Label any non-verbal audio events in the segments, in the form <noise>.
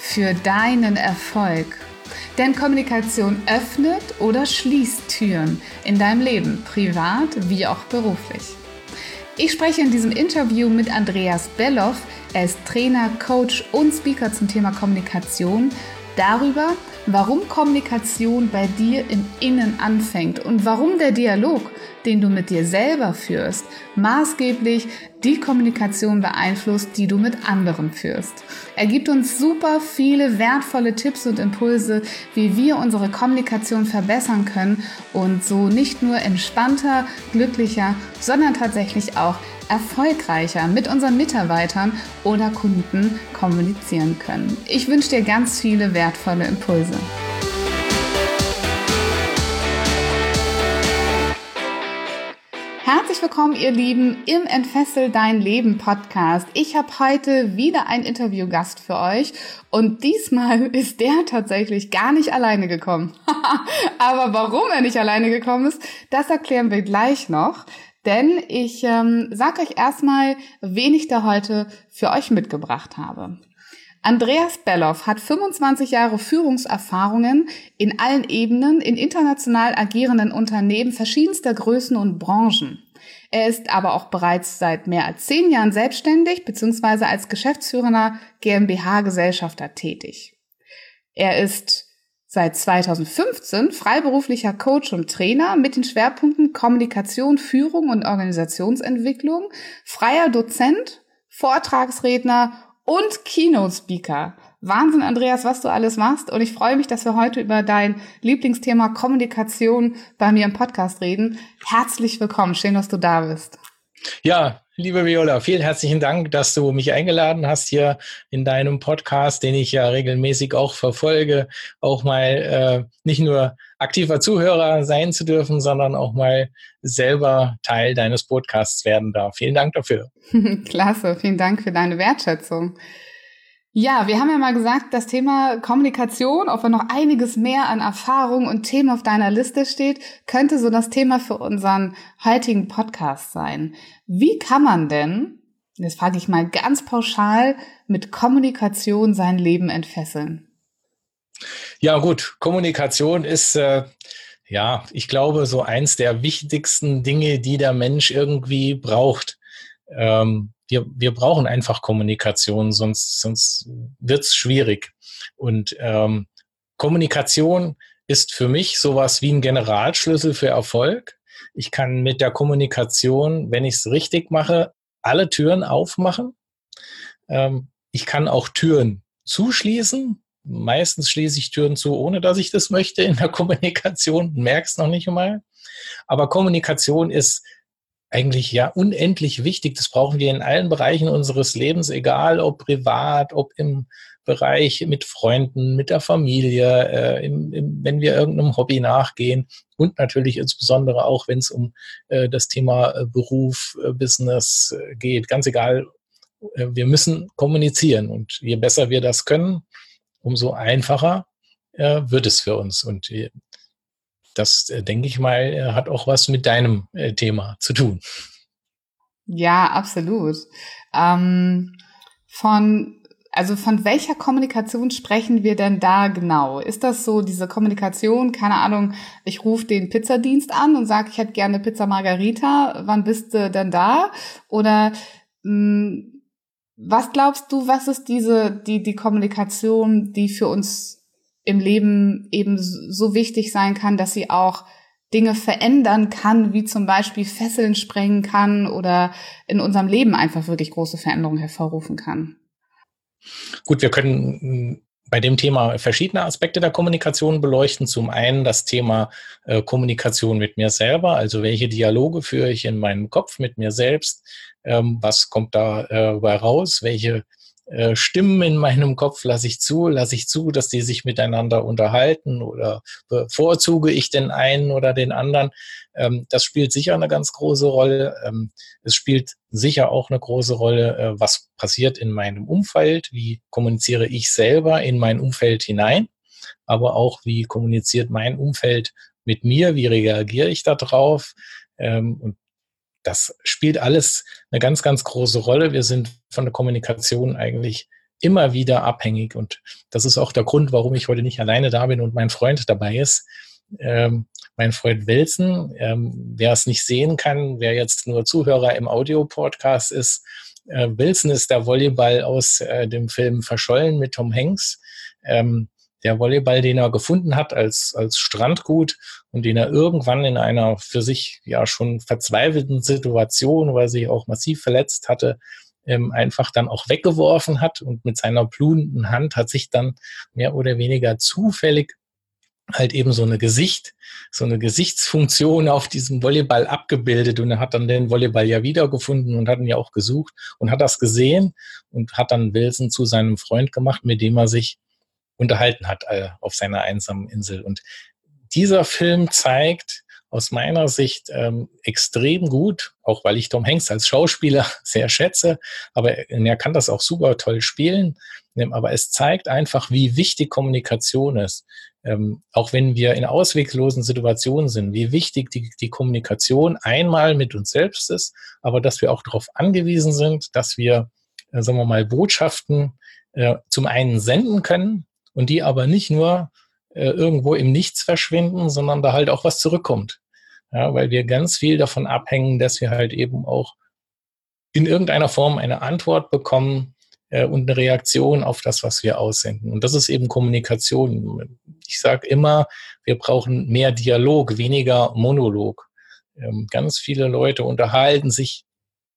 für deinen Erfolg. Denn Kommunikation öffnet oder schließt Türen in deinem Leben, privat wie auch beruflich. Ich spreche in diesem Interview mit Andreas Belloff. Er ist Trainer, Coach und Speaker zum Thema Kommunikation darüber, warum Kommunikation bei dir im Innen anfängt und warum der Dialog den du mit dir selber führst, maßgeblich die Kommunikation beeinflusst, die du mit anderen führst. Er gibt uns super viele wertvolle Tipps und Impulse, wie wir unsere Kommunikation verbessern können und so nicht nur entspannter, glücklicher, sondern tatsächlich auch erfolgreicher mit unseren Mitarbeitern oder Kunden kommunizieren können. Ich wünsche dir ganz viele wertvolle Impulse. Herzlich willkommen, ihr Lieben, im Entfessel dein Leben Podcast. Ich habe heute wieder einen Interviewgast für euch und diesmal <laughs> ist der tatsächlich gar nicht alleine gekommen. <laughs> Aber warum er nicht alleine gekommen ist, das erklären wir gleich noch. Denn ich ähm, sag euch erstmal, wen ich da heute für euch mitgebracht habe. Andreas Belloff hat 25 Jahre Führungserfahrungen in allen Ebenen in international agierenden Unternehmen verschiedenster Größen und Branchen. Er ist aber auch bereits seit mehr als zehn Jahren selbstständig bzw. als geschäftsführender GmbH-Gesellschafter tätig. Er ist seit 2015 freiberuflicher Coach und Trainer mit den Schwerpunkten Kommunikation, Führung und Organisationsentwicklung, freier Dozent, Vortragsredner und Keynote Speaker. Wahnsinn, Andreas, was du alles machst. Und ich freue mich, dass wir heute über dein Lieblingsthema Kommunikation bei mir im Podcast reden. Herzlich willkommen. Schön, dass du da bist. Ja, liebe Viola, vielen herzlichen Dank, dass du mich eingeladen hast hier in deinem Podcast, den ich ja regelmäßig auch verfolge, auch mal äh, nicht nur aktiver Zuhörer sein zu dürfen, sondern auch mal selber Teil deines Podcasts werden darf. Vielen Dank dafür. <laughs> Klasse, vielen Dank für deine Wertschätzung. Ja, wir haben ja mal gesagt, das Thema Kommunikation, auch wenn noch einiges mehr an Erfahrung und Themen auf deiner Liste steht, könnte so das Thema für unseren heutigen Podcast sein. Wie kann man denn, jetzt frage ich mal ganz pauschal, mit Kommunikation sein Leben entfesseln? Ja gut, Kommunikation ist, äh, ja, ich glaube, so eins der wichtigsten Dinge, die der Mensch irgendwie braucht. Ähm, wir, wir brauchen einfach Kommunikation, sonst, sonst wird es schwierig. Und ähm, Kommunikation ist für mich sowas wie ein Generalschlüssel für Erfolg. Ich kann mit der Kommunikation, wenn ich es richtig mache, alle Türen aufmachen. Ähm, ich kann auch Türen zuschließen. Meistens schließe ich Türen zu, ohne dass ich das möchte in der <laughs> Kommunikation. Merkst noch nicht einmal. Aber Kommunikation ist eigentlich ja unendlich wichtig. Das brauchen wir in allen Bereichen unseres Lebens, egal ob privat, ob im Bereich mit Freunden, mit der Familie, äh, im, im, wenn wir irgendeinem Hobby nachgehen und natürlich insbesondere auch, wenn es um äh, das Thema äh, Beruf, äh, Business äh, geht. Ganz egal, äh, wir müssen kommunizieren und je besser wir das können, umso einfacher wird es für uns. Und das, äh, denke ich mal, äh, hat auch was mit deinem äh, Thema zu tun. Ja, absolut. Ähm, von also von welcher Kommunikation sprechen wir denn da genau? Ist das so diese Kommunikation, keine Ahnung, ich rufe den Pizzadienst an und sage, ich hätte gerne Pizza Margarita, wann bist du denn da? Oder mh, hm, was glaubst du, was ist diese, die, die Kommunikation, die für uns im Leben eben so wichtig sein kann, dass sie auch Dinge verändern kann, wie zum Beispiel Fesseln sprengen kann oder in unserem Leben einfach wirklich große Veränderungen hervorrufen kann. Gut, wir können hm, bei dem Thema verschiedene Aspekte der Kommunikation beleuchten. Zum einen das Thema äh, Kommunikation mit mir selber, also welche Dialoge führe ich in meinem Kopf mit mir selbst, ähm, was kommt da äh, raus, welche äh, Stimmen in meinem Kopf lasse ich zu, lasse ich zu, dass die sich miteinander unterhalten oder bevorzuge ich den einen oder den anderen. Ähm, das spielt sicher eine ganz große Rolle. Ähm, es spielt sicher auch eine große Rolle, äh, was passiert in meinem Umfeld, wie kommuniziere ich selber in mein Umfeld hinein, aber auch wie kommuniziert mein Umfeld mit mir, wie reagiere ich darauf. Ähm, und das spielt alles eine ganz, ganz große Rolle. Wir sind von der Kommunikation eigentlich immer wieder abhängig. Und das ist auch der Grund, warum ich heute nicht alleine da bin und mein Freund dabei ist. Ähm, mein Freund Wilson, ähm, wer es nicht sehen kann, wer jetzt nur Zuhörer im Audio-Podcast ist, äh, Wilson ist der Volleyball aus äh, dem Film Verschollen mit Tom Hanks. Ähm, der Volleyball, den er gefunden hat als, als Strandgut und den er irgendwann in einer für sich ja schon verzweifelten Situation, weil er sich auch massiv verletzt hatte, ähm, einfach dann auch weggeworfen hat und mit seiner blutenden Hand hat sich dann mehr oder weniger zufällig halt eben so eine Gesicht, so eine Gesichtsfunktion auf diesem Volleyball abgebildet und er hat dann den Volleyball ja wiedergefunden und hat ihn ja auch gesucht und hat das gesehen und hat dann Wilson zu seinem Freund gemacht, mit dem er sich unterhalten hat äh, auf seiner einsamen Insel. Und dieser Film zeigt aus meiner Sicht ähm, extrem gut, auch weil ich Tom Hanks als Schauspieler <laughs> sehr schätze, aber er kann das auch super toll spielen. Ähm, aber es zeigt einfach, wie wichtig Kommunikation ist. Ähm, auch wenn wir in ausweglosen Situationen sind, wie wichtig die, die Kommunikation einmal mit uns selbst ist, aber dass wir auch darauf angewiesen sind, dass wir, äh, sagen wir mal, Botschaften äh, zum einen senden können, und die aber nicht nur äh, irgendwo im Nichts verschwinden, sondern da halt auch was zurückkommt. Ja, weil wir ganz viel davon abhängen, dass wir halt eben auch in irgendeiner Form eine Antwort bekommen äh, und eine Reaktion auf das, was wir aussenden. Und das ist eben Kommunikation. Ich sage immer, wir brauchen mehr Dialog, weniger Monolog. Ähm, ganz viele Leute unterhalten sich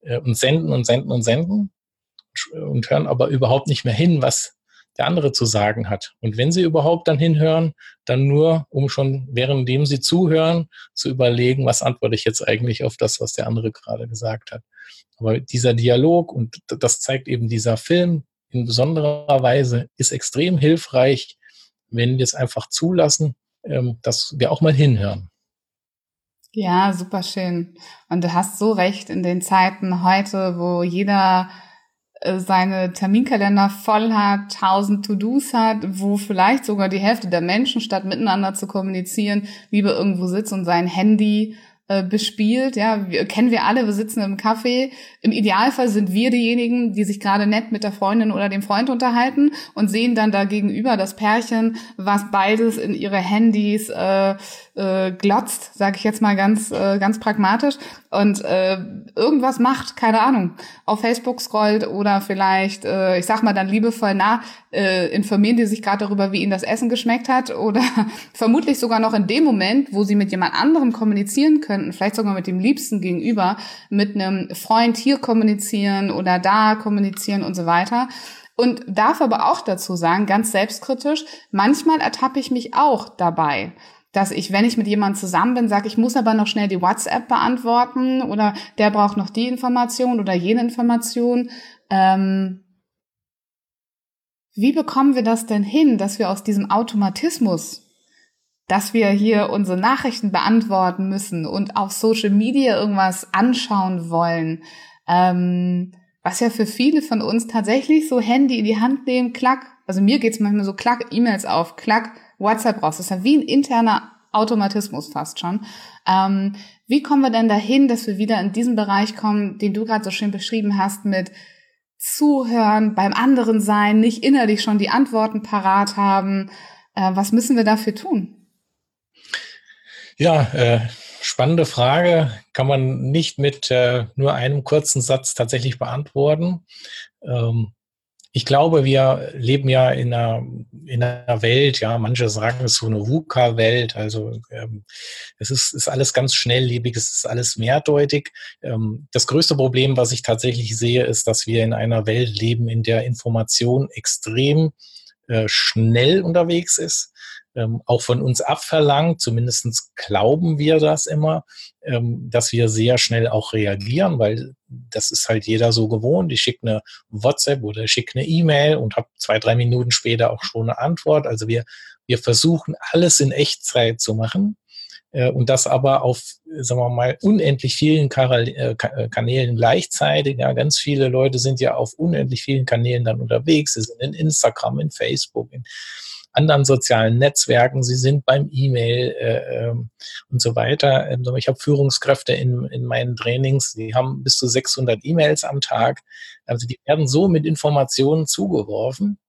äh, und senden und senden und senden und hören aber überhaupt nicht mehr hin, was der andere zu sagen hat. Und wenn sie überhaupt dann hinhören, dann nur, um schon währenddem sie zuhören, zu überlegen, was antworte ich jetzt eigentlich auf das, was der andere gerade gesagt hat. Aber dieser Dialog, und das zeigt eben dieser Film in besonderer Weise, ist extrem hilfreich, wenn wir es einfach zulassen, ähm, dass wir auch mal hinhören. Ja, super schön. Und du hast so recht in den Zeiten heute, wo jeder seine Terminkalender voll hat, tausend To-Dos hat, wo vielleicht sogar die Hälfte der Menschen, statt miteinander zu kommunizieren, lieber irgendwo sitzt und sein Handy äh, bespielt. Ja, wir, kennen wir alle, wir sitzen im Café. Im Idealfall sind wir diejenigen, die sich gerade nett mit der Freundin oder dem Freund unterhalten und sehen dann da gegenüber das Pärchen, was beides in ihre Handys äh, äh, glotzt, sage ich jetzt mal ganz äh, ganz pragmatisch und äh, irgendwas macht, keine Ahnung, auf Facebook scrollt oder vielleicht, äh, ich sag mal dann liebevoll, na, äh, informieren die sich gerade darüber, wie ihnen das Essen geschmeckt hat oder <laughs> vermutlich sogar noch in dem Moment, wo sie mit jemand anderem kommunizieren könnten, vielleicht sogar mit dem Liebsten gegenüber, mit einem Freund hier kommunizieren oder da kommunizieren und so weiter. Und darf aber auch dazu sagen, ganz selbstkritisch, manchmal ertappe ich mich auch dabei dass ich, wenn ich mit jemandem zusammen bin, sage, ich muss aber noch schnell die WhatsApp beantworten oder der braucht noch die Information oder jene Information. Ähm, wie bekommen wir das denn hin, dass wir aus diesem Automatismus, dass wir hier unsere Nachrichten beantworten müssen und auf Social Media irgendwas anschauen wollen, ähm, was ja für viele von uns tatsächlich so Handy in die Hand nehmen, klack, also mir geht's manchmal so klack, E-Mails auf, klack, WhatsApp raus. Das ist ja wie ein interner Automatismus fast schon. Ähm, wie kommen wir denn dahin, dass wir wieder in diesen Bereich kommen, den du gerade so schön beschrieben hast, mit Zuhören, beim anderen sein, nicht innerlich schon die Antworten parat haben? Äh, was müssen wir dafür tun? Ja, äh, spannende Frage. Kann man nicht mit äh, nur einem kurzen Satz tatsächlich beantworten. Ähm, ich glaube, wir leben ja in einer, in einer Welt, ja, manche sagen es so eine VUCA-Welt, also ähm, es ist, ist alles ganz schnelllebig, es ist alles mehrdeutig. Ähm, das größte Problem, was ich tatsächlich sehe, ist, dass wir in einer Welt leben, in der Information extrem äh, schnell unterwegs ist. Ähm, auch von uns abverlangt, zumindestens glauben wir das immer, ähm, dass wir sehr schnell auch reagieren, weil das ist halt jeder so gewohnt. Ich schicke eine WhatsApp oder schicke eine E-Mail und habe zwei, drei Minuten später auch schon eine Antwort. Also wir, wir versuchen alles in Echtzeit zu machen äh, und das aber auf, sagen wir mal, unendlich vielen äh, äh, Kanälen gleichzeitig. Ja, ganz viele Leute sind ja auf unendlich vielen Kanälen dann unterwegs. Sie sind in Instagram, in Facebook, in anderen sozialen Netzwerken, sie sind beim E-Mail äh, ähm, und so weiter. Ähm, ich habe Führungskräfte in, in meinen Trainings, die haben bis zu 600 E-Mails am Tag. Also die werden so mit Informationen zugeworfen.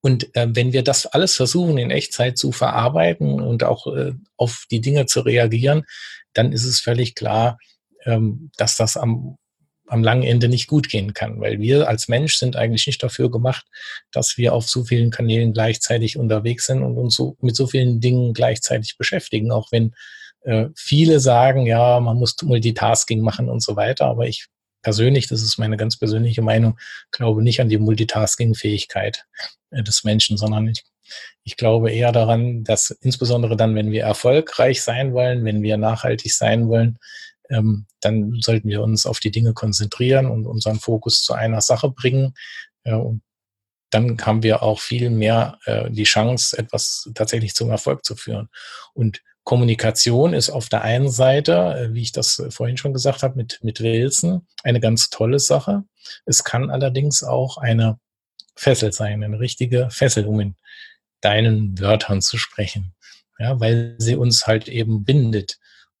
Und äh, wenn wir das alles versuchen, in Echtzeit zu verarbeiten und auch äh, auf die Dinge zu reagieren, dann ist es völlig klar, ähm, dass das am am langen Ende nicht gut gehen kann, weil wir als Mensch sind eigentlich nicht dafür gemacht, dass wir auf so vielen Kanälen gleichzeitig unterwegs sind und uns so mit so vielen Dingen gleichzeitig beschäftigen, auch wenn äh, viele sagen, ja, man muss Multitasking machen und so weiter, aber ich persönlich, das ist meine ganz persönliche Meinung, glaube nicht an die Multitasking-Fähigkeit äh, des Menschen, sondern ich, ich glaube eher daran, dass insbesondere dann, wenn wir erfolgreich sein wollen, wenn wir nachhaltig sein wollen, ähm, dann sollten wir uns auf die Dinge konzentrieren und unseren Fokus zu einer Sache bringen. Äh, und dann haben wir auch viel mehr äh, die Chance, etwas tatsächlich zum Erfolg zu führen. Und Kommunikation ist auf der einen Seite, äh, wie ich das vorhin schon gesagt habe, mit, mit Wilson eine ganz tolle Sache. Es kann allerdings auch eine Fessel sein, eine richtige Fessel, um in deinen Wörtern zu sprechen. Ja, weil sie uns halt eben bindet.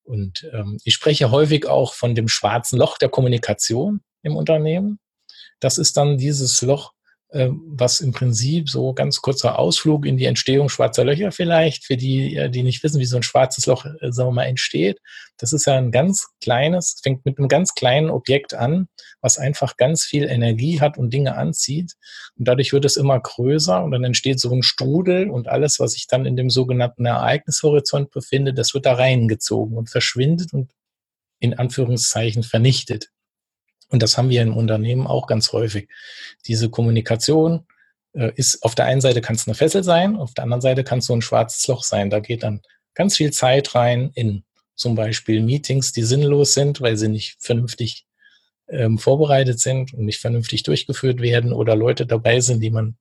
Und ähm, ich spreche häufig auch von dem schwarzen Loch der Kommunikation im Unternehmen. Das ist dann dieses Loch, was im Prinzip so ganz kurzer Ausflug in die Entstehung schwarzer Löcher vielleicht, für die, äh, die nicht wissen, wie so ein schwarzes Loch, äh, sagen wir mal, entsteht. Das ist ja ein ganz kleines, fängt mit einem ganz kleinen Objekt an, was einfach ganz viel Energie hat und Dinge anzieht. Und dadurch wird es immer größer und dann entsteht so ein Strudel und alles, was sich dann in dem sogenannten Ereignishorizont befindet, das wird da reingezogen und verschwindet und in Anführungszeichen vernichtet. Und das haben wir im Unternehmen auch ganz häufig. Diese Kommunikation äh, ist, auf der einen Seite kann es eine Fessel sein, auf der anderen Seite kann es so ein schwarzes Loch sein. Da geht dann ganz viel Zeit rein in zum Beispiel Meetings, die sinnlos sind, weil sie nicht vernünftig ähm, vorbereitet sind und nicht vernünftig durchgeführt werden oder Leute dabei sind, die man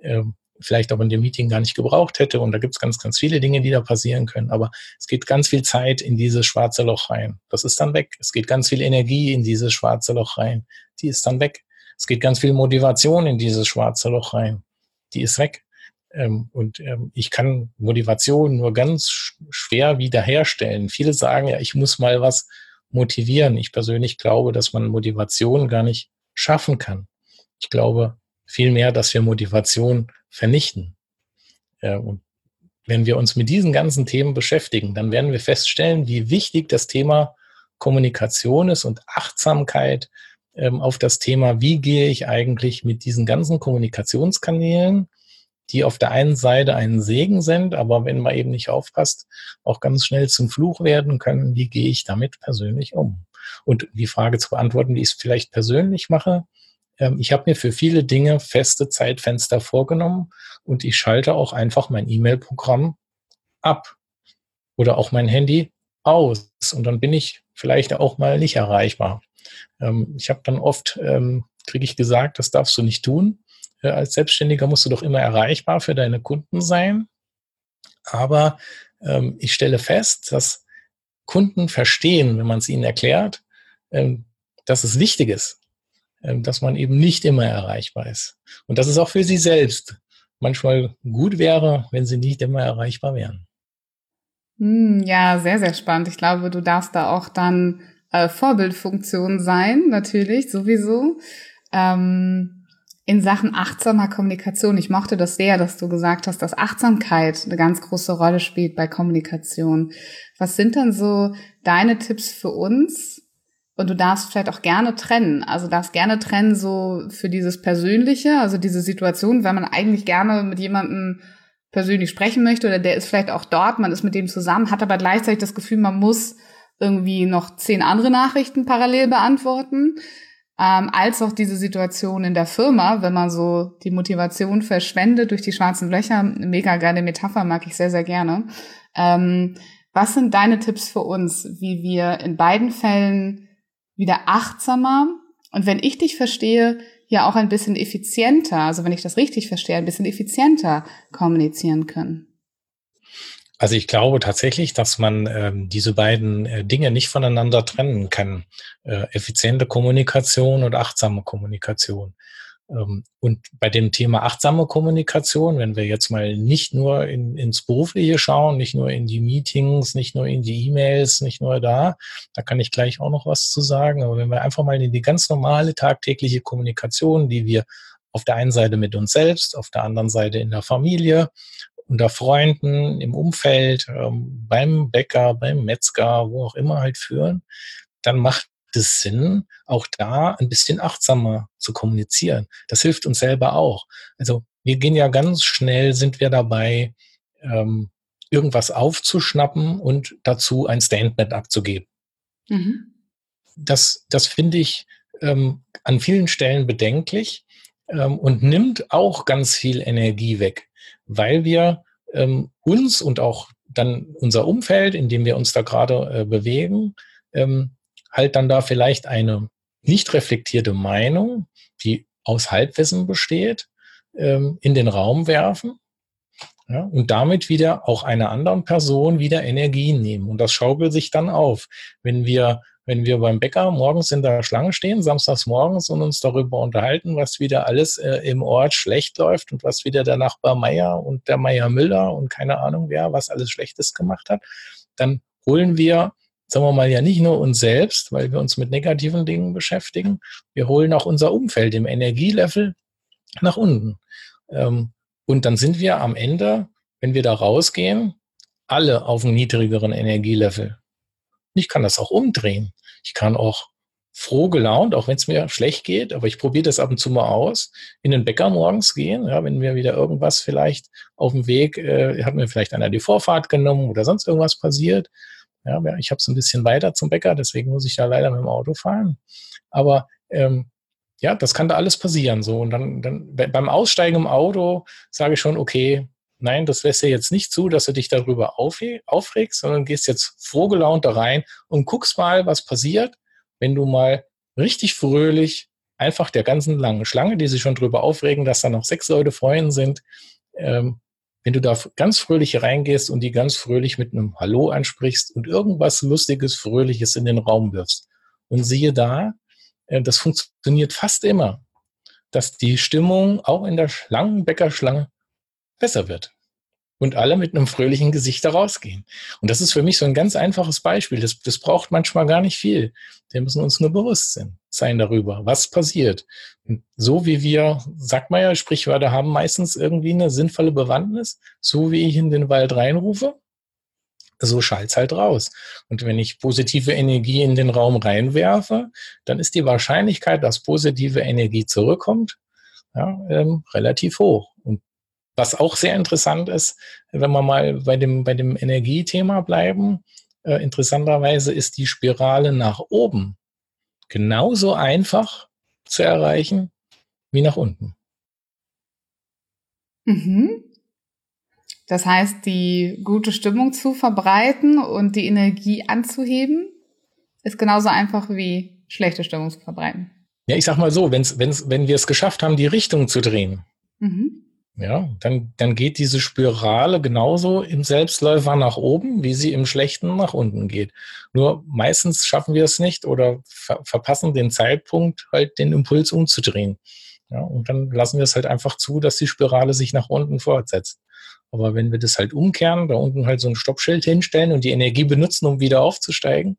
ähm, vielleicht auch in dem Meeting gar nicht gebraucht hätte. Und da gibt es ganz, ganz viele Dinge, die da passieren können. Aber es geht ganz viel Zeit in dieses schwarze Loch rein. Das ist dann weg. Es geht ganz viel Energie in dieses schwarze Loch rein. Die ist dann weg. Es geht ganz viel Motivation in dieses schwarze Loch rein. Die ist weg. Ähm, und ähm, ich kann Motivation nur ganz schwer wiederherstellen. Viele sagen ja, ich muss mal was motivieren. Ich persönlich glaube, dass man Motivation gar nicht schaffen kann. Ich glaube vielmehr, dass wir Motivation vernichten. Und wenn wir uns mit diesen ganzen Themen beschäftigen, dann werden wir feststellen, wie wichtig das Thema Kommunikation ist und Achtsamkeit ähm, auf das Thema, wie gehe ich eigentlich mit diesen ganzen Kommunikationskanälen, die auf der einen Seite ein Segen sind, aber wenn man eben nicht aufpasst, auch ganz schnell zum Fluch werden können, wie gehe ich damit persönlich um? Und die Frage zu beantworten, wie ich es vielleicht persönlich mache, ich habe mir für viele Dinge feste Zeitfenster vorgenommen und ich schalte auch einfach mein E-Mail-Programm ab oder auch mein Handy aus und dann bin ich vielleicht auch mal nicht erreichbar. Ähm, ich habe dann oft, ähm, kriege ich gesagt, das darfst du nicht tun. Äh, als Selbstständiger musst du doch immer erreichbar für deine Kunden sein. Aber ähm, ich stelle fest, dass Kunden verstehen, wenn man es ihnen erklärt, ähm, dass es wichtig ist, ähm, dass man eben nicht immer erreichbar ist. Und dass es auch für sie selbst manchmal gut wäre, wenn sie nicht immer erreichbar wären. Hm, ja, sehr, sehr spannend. Ich glaube, du darfst da auch dann äh, Vorbildfunktion sein, natürlich, sowieso. Ähm, in Sachen achtsamer Kommunikation. Ich mochte das sehr, dass du gesagt hast, dass Achtsamkeit eine ganz große Rolle spielt bei Kommunikation. Was sind dann so deine Tipps für uns, und du darfst vielleicht auch gerne trennen. Also darfst gerne trennen so für dieses Persönliche, also diese Situation, wenn man eigentlich gerne mit jemandem persönlich sprechen möchte oder der ist vielleicht auch dort, man ist mit dem zusammen, hat aber gleichzeitig das Gefühl, man muss irgendwie noch zehn andere Nachrichten parallel beantworten. ähm, als auch diese Situation in der Firma, wenn man so die Motivation verschwendet durch die schwarzen Löcher. Mega geile Metapher, mag ich sehr, sehr gerne. Ähm, was sind deine Tipps für uns, wie wir in beiden Fällen wieder achtsamer und wenn ich dich verstehe, ja auch ein bisschen effizienter, also wenn ich das richtig verstehe, ein bisschen effizienter kommunizieren können? Also ich glaube tatsächlich, dass man ähm, diese beiden äh, Dinge nicht voneinander trennen kann. Äh, effiziente Kommunikation und achtsame Kommunikation. Ähm, und bei dem Thema achtsame Kommunikation, wenn wir jetzt mal nicht nur in, ins Berufliche schauen, nicht nur in die Meetings, nicht nur in die E-Mails, nicht nur da, da kann ich gleich auch noch was zu sagen, aber wenn wir einfach mal in die ganz normale tagtägliche Kommunikation, die wir auf der einen Seite mit uns selbst, auf der anderen Seite in der Familie, unter Freunden, im Umfeld, ähm, beim Bäcker, beim Metzger, wo auch immer halt führen, dann macht es Sinn, auch da ein bisschen achtsamer zu kommunizieren. Das hilft uns selber auch. Also wir gehen ja ganz schnell, sind wir dabei, ähm, irgendwas aufzuschnappen und dazu ein Statement abzugeben. Mhm. Das, das finde ich ähm, an vielen Stellen bedenklich ähm, und nimmt auch ganz viel Energie weg, weil wir ähm, uns und auch dann unser Umfeld, in dem wir uns da gerade äh, bewegen, ähm, halt dann da vielleicht eine nicht reflektierte Meinung, die aus Halbwissen besteht, ähm, in den Raum werfen ja, und damit wieder auch einer anderen Person wieder Energie nehmen. Und das schaukelt sich dann auf. Wenn wir, wenn wir beim Bäcker morgens in der Schlange stehen, samstags morgens und uns darüber unterhalten, was wieder alles äh, im Ort schlecht läuft und was wieder der Nachbar Meier und der Meier Müller und keine Ahnung wer, was alles Schlechtes gemacht hat, dann holen wir sagen wir mal, ja nicht nur uns selbst, weil wir uns mit negativen Dingen beschäftigen. Wir holen auch unser Umfeld im Energielevel nach unten. Ähm, und dann sind wir am Ende, wenn wir da rausgehen, alle auf einem niedrigeren Energielevel. Ich kann das auch umdrehen. Ich kann auch froh gelaunt, auch wenn es mir schlecht geht, aber ich probiere das ab und zu mal aus, in den Bäcker morgens gehen, ja, wenn mir wieder irgendwas vielleicht auf dem Weg, äh, hat mir vielleicht einer die Vorfahrt genommen oder sonst irgendwas passiert, ja, ich habe es ein bisschen weiter zum Bäcker, deswegen muss ich da leider mit dem Auto fahren. Aber ähm, ja, das kann da alles passieren. So und dann, dann beim Aussteigen im Auto sage ich schon, okay, nein, das lässt dir jetzt nicht zu, dass du dich darüber aufregst, sondern gehst jetzt frohgelaunt da rein und guckst mal, was passiert, wenn du mal richtig fröhlich einfach der ganzen langen Schlange, die sich schon drüber aufregen, dass da noch sechs Leute Freunde sind, ähm, wenn du da ganz fröhlich reingehst und die ganz fröhlich mit einem Hallo ansprichst und irgendwas Lustiges, Fröhliches in den Raum wirfst. Und siehe da, äh, das funktioniert fast immer, dass die Stimmung auch in der Schlangenbäckerschlange besser wird und alle mit einem fröhlichen Gesicht da rausgehen. Und das ist für mich so ein ganz einfaches Beispiel. Das, das braucht manchmal gar nicht viel. Wir müssen uns nur bewusst sein darüber, was passiert. Und so wie wir, sagt man ja, Sprichwörter haben meistens irgendwie eine sinnvolle Bewandtnis, so wie ich in den Wald reinrufe, so schallt's halt raus. Und wenn ich positive Energie in den Raum reinwerfe, dann ist die Wahrscheinlichkeit, dass positive Energie zurückkommt, ja, ähm, relativ hoch. Was auch sehr interessant ist, wenn wir mal bei dem, bei dem Energiethema bleiben, äh, interessanterweise ist die Spirale nach oben genauso einfach zu erreichen wie nach unten. Mhm. Das heißt, die gute Stimmung zu verbreiten und die Energie anzuheben, ist genauso einfach wie schlechte Stimmung zu verbreiten. Ja, ich sag mal so, wenn's, wenn's, wenn wir es geschafft haben, die Richtung zu drehen, mhm ja, dann, dann geht diese Spirale genauso im Selbstläufer nach oben, wie sie im Schlechten nach unten geht. Nur meistens schaffen wir es nicht oder ver verpassen den Zeitpunkt, halt den Impuls umzudrehen. Ja, und dann lassen wir es halt einfach zu, dass die Spirale sich nach unten fortsetzt. Aber wenn wir das halt umkehren, da unten halt so ein Stoppschild hinstellen und die Energie benutzen, um wieder aufzusteigen,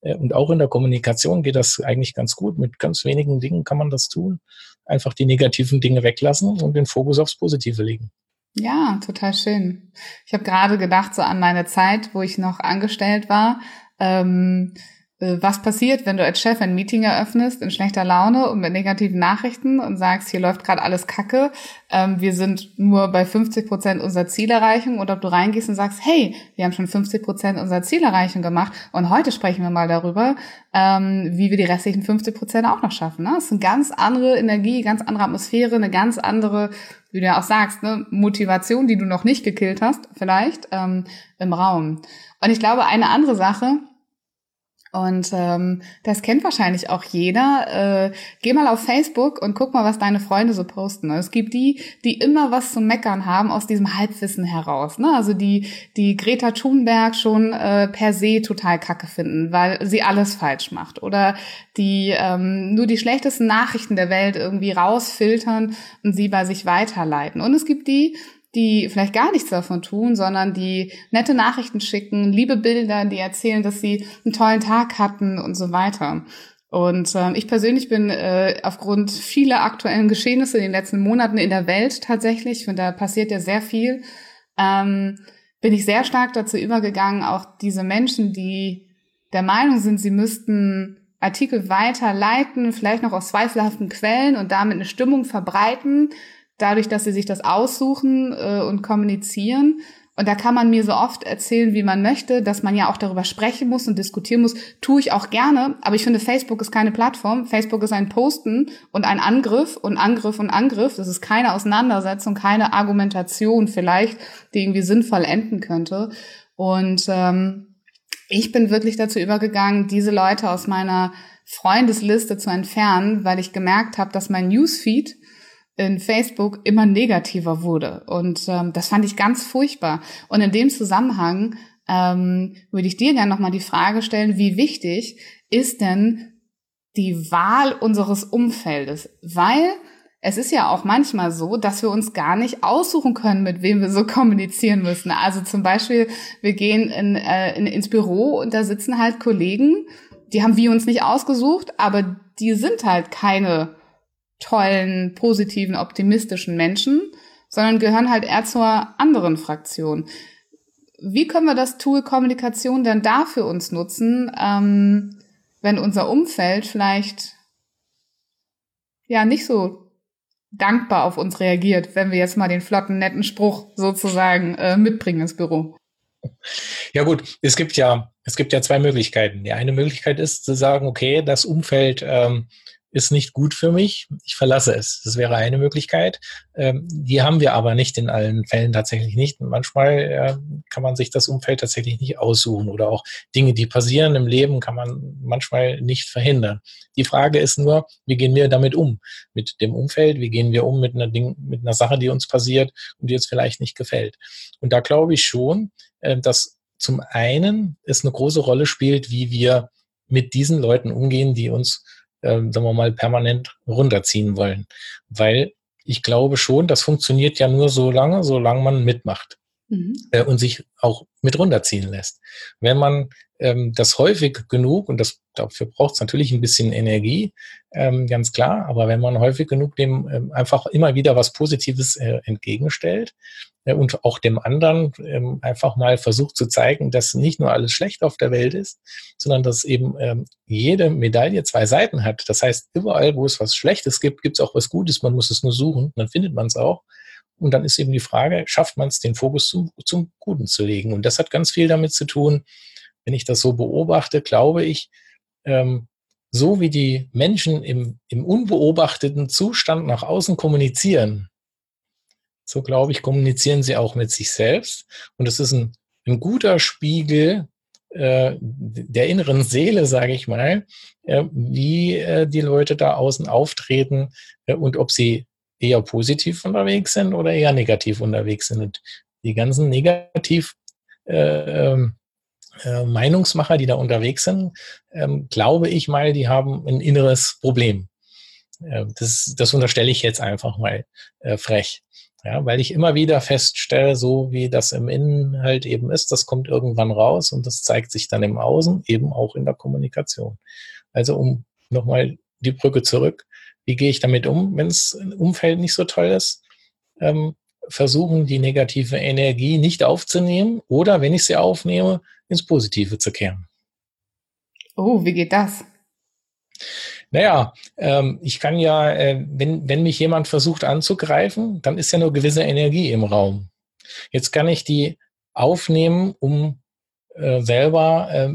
äh, und auch in der Kommunikation geht das eigentlich ganz gut. Mit ganz wenigen Dingen kann man das tun. Einfach die negativen Dinge weglassen und den Fokus aufs Positive legen. Ja, total schön. Ich habe gerade gedacht, so an meine Zeit, wo ich noch angestellt war. Ähm, äh, was passiert, wenn du als Chef ein Meeting eröffnest in schlechter Laune und mit negativen Nachrichten und sagst, hier läuft gerade alles Kacke, ähm, wir sind nur bei 50 Prozent unserer Zielerreichung oder ob du reingehst und sagst, hey, wir haben schon 50 Prozent unserer Zielerreichung gemacht und heute sprechen wir mal darüber, ähm, wie wir die restlichen 50 Prozent auch noch schaffen. Ne? Das ist eine ganz andere Energie, ganz andere Atmosphäre, eine ganz andere, wie du ja auch sagst, ne, Motivation, die du noch nicht gekillt hast, vielleicht ähm, im Raum. Und ich glaube, eine andere Sache, und ähm, das kennt wahrscheinlich auch jeder. Äh, geh mal auf Facebook und guck mal, was deine Freunde so posten. Es gibt die, die immer was zu meckern haben aus diesem Halbwissen heraus. Ne? Also die, die Greta Thunberg schon äh, per se total kacke finden, weil sie alles falsch macht. Oder die ähm, nur die schlechtesten Nachrichten der Welt irgendwie rausfiltern und sie bei sich weiterleiten. Und es gibt die, die vielleicht gar nichts davon tun, sondern die nette Nachrichten schicken, liebe Bilder, die erzählen, dass sie einen tollen Tag hatten und so weiter. Und ähm, ich persönlich bin äh, aufgrund vieler aktuellen Geschehnisse in den letzten Monaten in der Welt tatsächlich, und da passiert ja sehr viel, ähm, bin ich sehr stark dazu übergegangen, auch diese Menschen, die der Meinung sind, sie müssten Artikel weiterleiten, vielleicht noch aus zweifelhaften Quellen und damit eine Stimmung verbreiten, dadurch, dass sie sich das aussuchen äh, und kommunizieren. Und da kann man mir so oft erzählen, wie man möchte, dass man ja auch darüber sprechen muss und diskutieren muss. Tue ich auch gerne, aber ich finde, Facebook ist keine Plattform. Facebook ist ein Posten und ein Angriff und Angriff und Angriff. Das ist keine Auseinandersetzung, keine Argumentation vielleicht, die irgendwie sinnvoll enden könnte. Und ähm, ich bin wirklich dazu übergegangen, diese Leute aus meiner Freundesliste zu entfernen, weil ich gemerkt habe, dass mein Newsfeed in Facebook immer negativer wurde. Und ähm, das fand ich ganz furchtbar. Und in dem Zusammenhang ähm, würde ich dir gerne nochmal die Frage stellen, wie wichtig ist denn die Wahl unseres Umfeldes? Weil es ist ja auch manchmal so, dass wir uns gar nicht aussuchen können, mit wem wir so kommunizieren müssen. Also zum Beispiel, wir gehen in, äh, in, ins Büro und da sitzen halt Kollegen, die haben wir uns nicht ausgesucht, aber die sind halt keine tollen, positiven, optimistischen Menschen, sondern gehören halt eher zur anderen Fraktion. Wie können wir das Tool Kommunikation denn da für uns nutzen, ähm, wenn unser Umfeld vielleicht ja nicht so dankbar auf uns reagiert, wenn wir jetzt mal den flotten, netten Spruch sozusagen äh, mitbringen ins Büro? Ja gut, es gibt ja es gibt ja zwei Möglichkeiten. Die eine Möglichkeit ist zu sagen, okay, das Umfeld ähm, ist nicht gut für mich, ich verlasse es. Das wäre eine Möglichkeit. Ähm, die haben wir aber nicht in allen Fällen tatsächlich nicht. Manchmal äh, kann man sich das Umfeld tatsächlich nicht aussuchen oder auch Dinge, die passieren im Leben, kann man manchmal nicht verhindern. Die Frage ist nur, wie gehen wir damit um? Mit dem Umfeld, wie gehen wir um mit einer, Ding, mit einer Sache, die uns passiert und die uns vielleicht nicht gefällt? Und da glaube ich schon, äh, dass zum einen es eine große Rolle spielt, wie wir mit diesen Leuten umgehen, die uns ähm, sagen wir mal, permanent runterziehen wollen. Weil ich glaube schon, das funktioniert ja nur so lange, solange man mitmacht mhm. äh, und sich auch mit runterziehen lässt. Wenn man ähm, das häufig genug, und das dafür braucht es natürlich ein bisschen Energie, ähm, ganz klar, aber wenn man häufig genug dem ähm, einfach immer wieder was Positives äh, entgegenstellt äh, und auch dem anderen ähm, einfach mal versucht zu zeigen, dass nicht nur alles schlecht auf der Welt ist, sondern dass eben ähm, jede Medaille zwei Seiten hat. Das heißt, überall, wo es was Schlechtes gibt, gibt es auch was Gutes, man muss es nur suchen, dann findet man es auch. Und dann ist eben die Frage, schafft man es, den Fokus zum, zum Guten zu legen? Und das hat ganz viel damit zu tun, wenn ich das so beobachte, glaube ich, ähm, so wie die Menschen im, im unbeobachteten Zustand nach außen kommunizieren, so glaube ich, kommunizieren sie auch mit sich selbst. Und es ist ein, ein guter Spiegel äh, der inneren Seele, sage ich mal, äh, wie äh, die Leute da außen auftreten äh, und ob sie eher positiv unterwegs sind oder eher negativ unterwegs sind. Und die ganzen negativ äh, ähm, äh, Meinungsmacher, die da unterwegs sind, ähm, glaube ich mal, die haben ein inneres Problem. Äh, das, das unterstelle ich jetzt einfach mal äh, frech. Ja, weil ich immer wieder feststelle, so wie das im Innen halt eben ist, das kommt irgendwann raus und das zeigt sich dann im Außen, eben auch in der Kommunikation. Also um nochmal die Brücke zurück, wie gehe ich damit um, wenn es ein Umfeld nicht so toll ist? Ähm, versuchen, die negative Energie nicht aufzunehmen oder, wenn ich sie aufnehme, ins Positive zu kehren. Oh, wie geht das? Naja, ähm, ich kann ja, äh, wenn, wenn mich jemand versucht anzugreifen, dann ist ja nur gewisse Energie im Raum. Jetzt kann ich die aufnehmen, um äh, selber äh,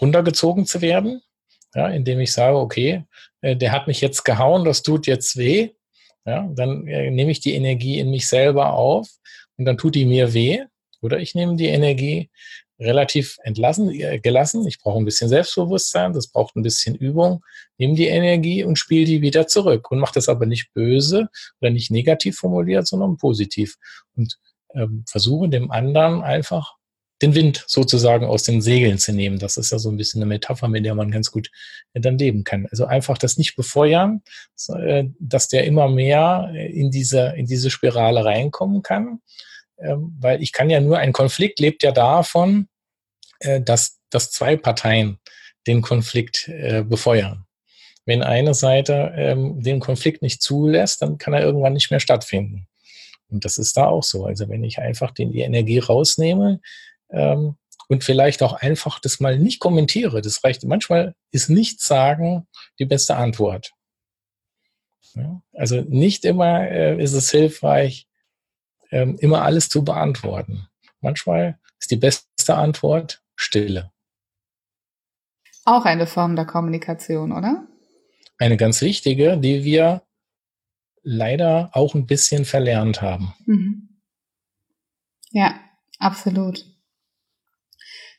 runtergezogen zu werden, ja, indem ich sage, okay, äh, der hat mich jetzt gehauen, das tut jetzt weh. Ja, dann äh, nehme ich die Energie in mich selber auf und dann tut die mir weh. Oder ich nehme die Energie relativ entlassen, äh, gelassen. Ich brauche ein bisschen Selbstbewusstsein, das braucht ein bisschen Übung. Nehme die Energie und spiele die wieder zurück und mache das aber nicht böse oder nicht negativ formuliert, sondern positiv. Und ähm, versuche dem anderen einfach den Wind sozusagen aus den Segeln zu nehmen. Das ist ja so ein bisschen eine Metapher, mit der man ganz gut äh, dann leben kann. Also einfach das nicht befeuern, äh, dass der immer mehr in diese, in diese Spirale reinkommen kann. Ähm, weil ich kann ja nur, ein Konflikt lebt ja davon, dass, dass zwei Parteien den Konflikt befeuern. Wenn eine Seite ähm, den Konflikt nicht zulässt, dann kann er irgendwann nicht mehr stattfinden. Und das ist da auch so. Also wenn ich einfach den, die Energie rausnehme, ähm, und vielleicht auch einfach das mal nicht kommentiere. Das reicht. Manchmal ist nichts sagen die beste Antwort. Also nicht immer äh, ist es hilfreich, ähm, immer alles zu beantworten. Manchmal ist die beste Antwort Stille. Auch eine Form der Kommunikation, oder? Eine ganz wichtige, die wir leider auch ein bisschen verlernt haben. Mhm. Ja, absolut.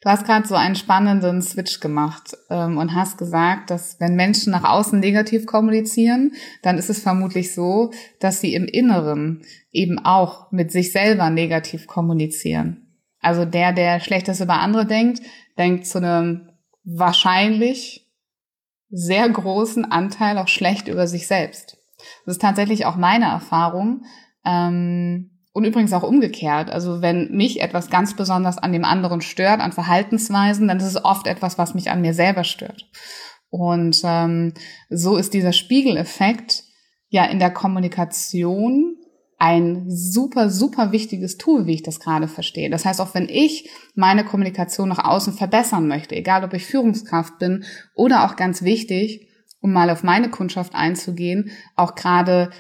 Du hast gerade so einen spannenden Switch gemacht ähm, und hast gesagt, dass wenn Menschen nach außen negativ kommunizieren, dann ist es vermutlich so, dass sie im Inneren eben auch mit sich selber negativ kommunizieren. Also der, der Schlechtes über andere denkt, denkt zu einem wahrscheinlich sehr großen Anteil auch schlecht über sich selbst. Das ist tatsächlich auch meine Erfahrung. Ähm, und übrigens auch umgekehrt. Also wenn mich etwas ganz besonders an dem anderen stört, an Verhaltensweisen, dann ist es oft etwas, was mich an mir selber stört. Und ähm, so ist dieser Spiegeleffekt ja in der Kommunikation ein super, super wichtiges Tool, wie ich das gerade verstehe. Das heißt, auch wenn ich meine Kommunikation nach außen verbessern möchte, egal ob ich Führungskraft bin oder auch ganz wichtig, um mal auf meine Kundschaft einzugehen, auch gerade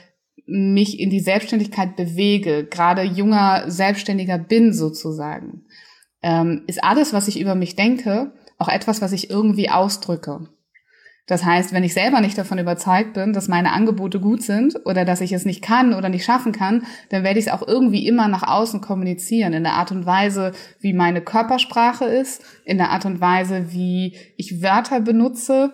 mich in die Selbstständigkeit bewege, gerade junger Selbstständiger bin sozusagen, ähm, ist alles, was ich über mich denke, auch etwas, was ich irgendwie ausdrücke. Das heißt, wenn ich selber nicht davon überzeugt bin, dass meine Angebote gut sind oder dass ich es nicht kann oder nicht schaffen kann, dann werde ich es auch irgendwie immer nach außen kommunizieren, in der Art und Weise, wie meine Körpersprache ist, in der Art und Weise, wie ich Wörter benutze,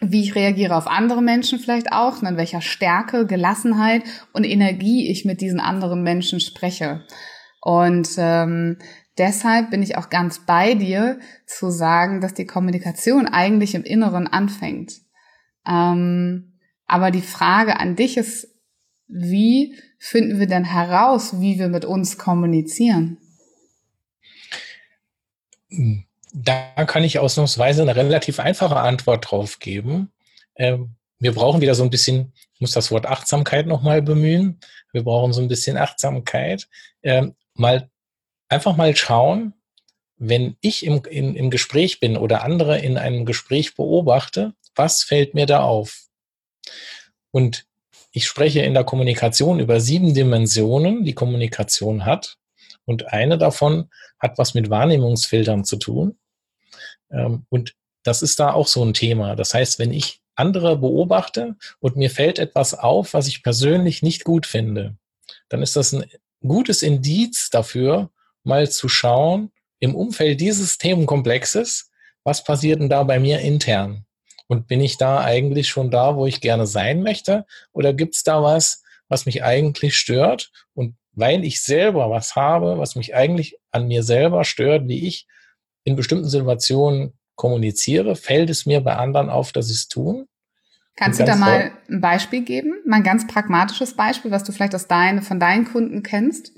wie ich reagiere auf andere Menschen vielleicht auch, in welcher Stärke, Gelassenheit und Energie ich mit diesen anderen Menschen spreche. Und ähm, deshalb bin ich auch ganz bei dir zu sagen, dass die Kommunikation eigentlich im Inneren anfängt. Ähm, aber die Frage an dich ist, wie finden wir denn heraus, wie wir mit uns kommunizieren? Da kann ich ausnahmsweise eine relativ einfache Antwort drauf geben. Ähm, wir brauchen wieder so ein bisschen, ich muss das Wort Achtsamkeit nochmal bemühen. Wir brauchen so ein bisschen Achtsamkeit. Ähm, mal einfach mal schauen, wenn ich im, in, im Gespräch bin oder andere in einem Gespräch beobachte, was fällt mir da auf? Und ich spreche in der Kommunikation über sieben Dimensionen, die Kommunikation hat. Und eine davon hat was mit Wahrnehmungsfiltern zu tun. Ähm, und das ist da auch so ein Thema. Das heißt, wenn ich andere beobachte und mir fällt etwas auf, was ich persönlich nicht gut finde, dann ist das ein gutes Indiz dafür, mal zu schauen, im Umfeld dieses Themenkomplexes, was passiert denn da bei mir intern? Und bin ich da eigentlich schon da, wo ich gerne sein möchte? Oder gibt es da was, was mich eigentlich stört? Und weil ich selber was habe, was mich eigentlich an mir selber stört, wie ich in bestimmten Situationen kommuniziere, fällt es mir bei anderen auf, dass sie es tun. Kannst du da mal ein Beispiel geben? Mal ein ganz pragmatisches Beispiel, was du vielleicht aus deinen, von deinen Kunden kennst?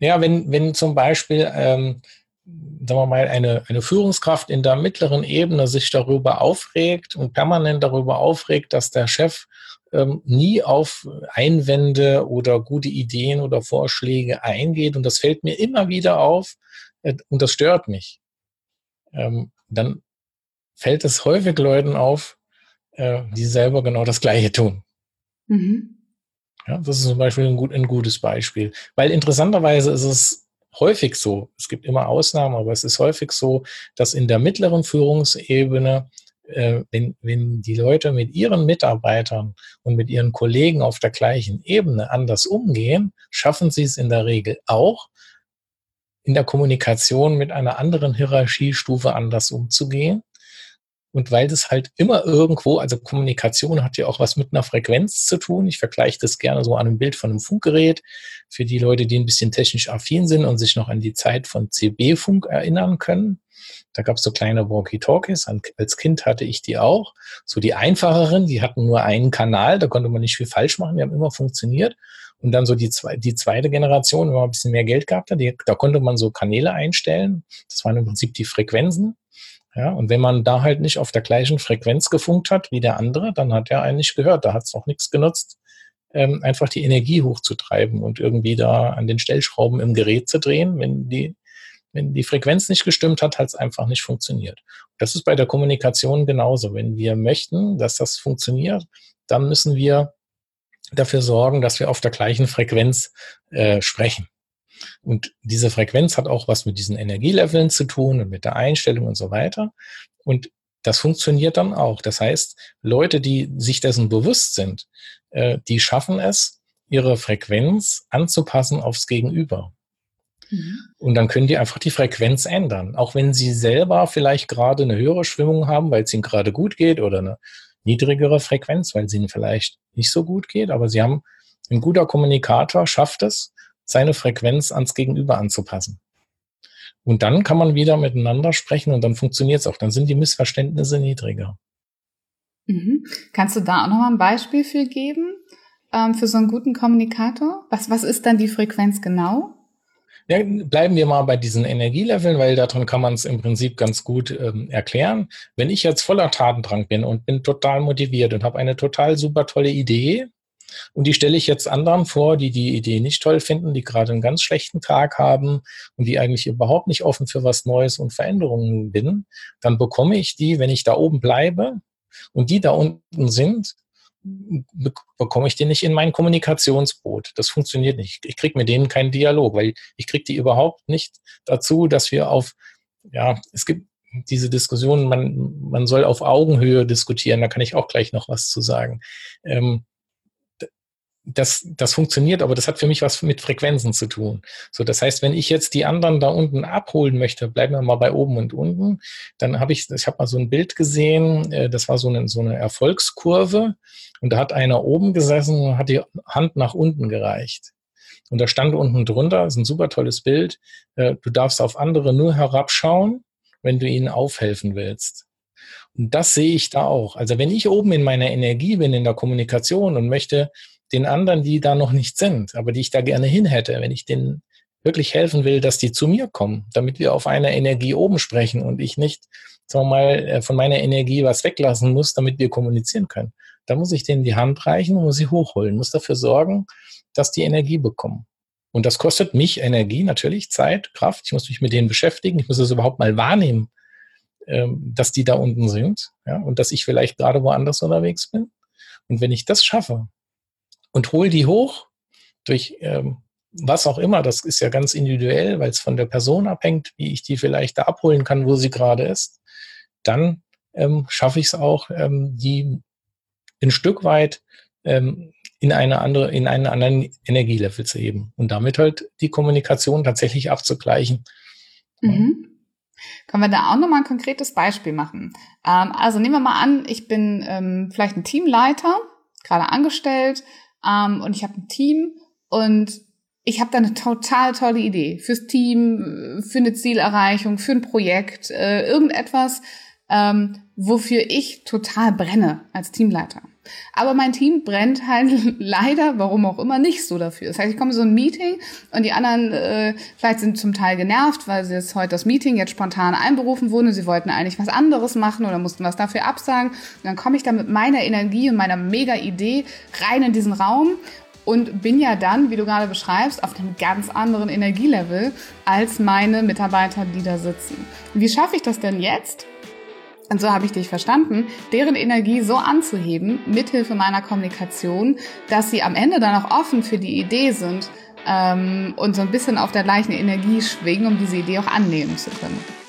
Ja, wenn, wenn zum Beispiel, ähm, sagen wir mal, eine, eine Führungskraft in der mittleren Ebene sich darüber aufregt und permanent darüber aufregt, dass der Chef ähm, nie auf Einwände oder gute Ideen oder Vorschläge eingeht und das fällt mir immer wieder auf, äh, und das stört mich, ähm, dann fällt es häufig Leuten auf, äh, die selber genau das Gleiche tun. Mhm. Ja, das ist zum Beispiel ein, gut, ein gutes Beispiel. Weil interessanterweise ist es häufig so, es gibt immer Ausnahmen, aber es ist häufig so, dass in der mittleren Führungsebene, äh, wenn, wenn die Leute mit ihren Mitarbeitern und mit ihren Kollegen auf der gleichen Ebene anders umgehen, schaffen sie es in der Regel auch, in der Kommunikation mit einer anderen Hierarchiestufe anders umzugehen und weil das halt immer irgendwo, also Kommunikation hat ja auch was mit einer Frequenz zu tun. Ich vergleiche das gerne so an einem Bild von einem Funkgerät. Für die Leute, die ein bisschen technisch affin sind und sich noch an die Zeit von CB-Funk erinnern können. Da gab es so kleine Walkie-Talkies. Als Kind hatte ich die auch. So die einfacheren, die hatten nur einen Kanal, da konnte man nicht viel falsch machen, die haben immer funktioniert. Und dann so die, zwei, die zweite Generation, wenn man ein bisschen mehr Geld gehabt hat, die, da konnte man so Kanäle einstellen. Das waren im Prinzip die Frequenzen. Ja, und wenn man da halt nicht auf der gleichen Frequenz gefunkt hat wie der andere, dann hat er einen nicht gehört. Da hat es auch nichts genutzt, ähm, einfach die Energie hochzutreiben und irgendwie da an den Stellschrauben im Gerät zu drehen. Wenn die, wenn die Frequenz nicht gestimmt hat, hat es einfach nicht funktioniert. Das ist bei der Kommunikation genauso. Wenn wir möchten, dass das funktioniert, dann müssen wir dafür sorgen, dass wir auf der gleichen Frequenz äh, sprechen. Und diese Frequenz hat auch was mit diesen Energieleveln zu tun und mit der Einstellung und so weiter. Und das funktioniert dann auch. Das heißt, Leute, die sich dessen bewusst sind, äh, die schaffen es, ihre Frequenz anzupassen aufs Gegenüber. Mhm. Und dann können die einfach die Frequenz ändern. Auch wenn sie selber vielleicht gerade eine höhere Schwingung haben, weil es ihnen gerade gut geht oder eine niedrigere Frequenz, weil es ihnen vielleicht nicht so gut geht. Aber sie haben, ein guter Kommunikator schafft es, seine Frequenz ans Gegenüber anzupassen. Und dann kann man wieder miteinander sprechen und dann funktioniert es auch. Dann sind die Missverständnisse niedriger. Mhm. Kannst du da auch nochmal ein Beispiel für geben, ähm, für so einen guten Kommunikator? Was, was ist dann die Frequenz genau? Ja, bleiben wir mal bei diesen Energieleveln, weil daran kann man es im Prinzip ganz gut ähm, erklären. Wenn ich jetzt voller Tatendrang bin und bin total motiviert und habe eine total super tolle Idee, und die stelle ich jetzt anderen vor, die die Idee nicht toll finden, die gerade einen ganz schlechten Tag haben und die eigentlich überhaupt nicht offen für was Neues und Veränderungen bin. Dann bekomme ich die, wenn ich da oben bleibe und die da unten sind, bekomme ich die nicht in mein Kommunikationsboot. Das funktioniert nicht. Ich kriege mit denen keinen Dialog, weil ich kriege die überhaupt nicht dazu, dass wir auf, ja, es gibt diese Diskussion, man, man soll auf Augenhöhe diskutieren, da kann ich auch gleich noch was zu sagen. Ähm, das, das funktioniert, aber das hat für mich was mit Frequenzen zu tun. So, das heißt, wenn ich jetzt die anderen da unten abholen möchte, bleiben wir mal bei oben und unten, dann habe ich, ich habe mal so ein Bild gesehen, äh, das war so eine, so eine Erfolgskurve und da hat einer oben gesessen und hat die Hand nach unten gereicht. Und da stand unten drunter, ist ein super tolles Bild, äh, du darfst auf andere nur herabschauen, wenn du ihnen aufhelfen willst. Und das sehe ich da auch. Also wenn ich oben in meiner Energie bin, in der Kommunikation und möchte den anderen, die da noch nicht sind, aber die ich da gerne hin hätte, wenn ich denen wirklich helfen will, dass die zu mir kommen, damit wir auf einer Energie oben sprechen und ich nicht, sagen wir mal, äh, von meiner Energie was weglassen muss, damit wir kommunizieren können. Da muss ich denen die Hand reichen und muss sie hochholen, muss dafür sorgen, dass die Energie bekommen. Und das kostet mich Energie, natürlich, Zeit, Kraft. Ich muss mich mit denen beschäftigen. Ich muss es überhaupt mal wahrnehmen, ähm, dass die da unten sind ja, und dass ich vielleicht gerade woanders unterwegs bin. Und wenn ich das schaffe, und hol die hoch durch ähm, was auch immer. Das ist ja ganz individuell, weil es von der Person abhängt, wie ich die vielleicht da abholen kann, wo sie gerade ist. Dann ähm, schaffe ich es auch, ähm, die ein Stück weit ähm, in eine andere, in einen anderen Energielevel zu heben und damit halt die Kommunikation tatsächlich abzugleichen. Mhm. Können wir da auch nochmal ein konkretes Beispiel machen? Ähm, also nehmen wir mal an, ich bin ähm, vielleicht ein Teamleiter, gerade angestellt, ähm, und ich habe ein Team und ich habe da eine total tolle Idee fürs Team, für eine Zielerreichung, für ein Projekt, äh, irgendetwas, ähm, wofür ich total brenne als Teamleiter. Aber mein Team brennt halt <laughs> leider, warum auch immer, nicht so dafür. Das heißt, ich komme so ein Meeting und die anderen äh, vielleicht sind zum Teil genervt, weil sie jetzt heute das Meeting jetzt spontan einberufen wurden. Sie wollten eigentlich was anderes machen oder mussten was dafür absagen. Und dann komme ich da mit meiner Energie und meiner mega Idee rein in diesen Raum und bin ja dann, wie du gerade beschreibst, auf einem ganz anderen Energielevel als meine Mitarbeiter, die da sitzen. Wie schaffe ich das denn jetzt? Und so habe ich dich verstanden, deren Energie so anzuheben, mithilfe meiner Kommunikation, dass sie am Ende dann auch offen für die Idee sind ähm, und so ein bisschen auf der gleichen Energie schwingen, um diese Idee auch annehmen zu können.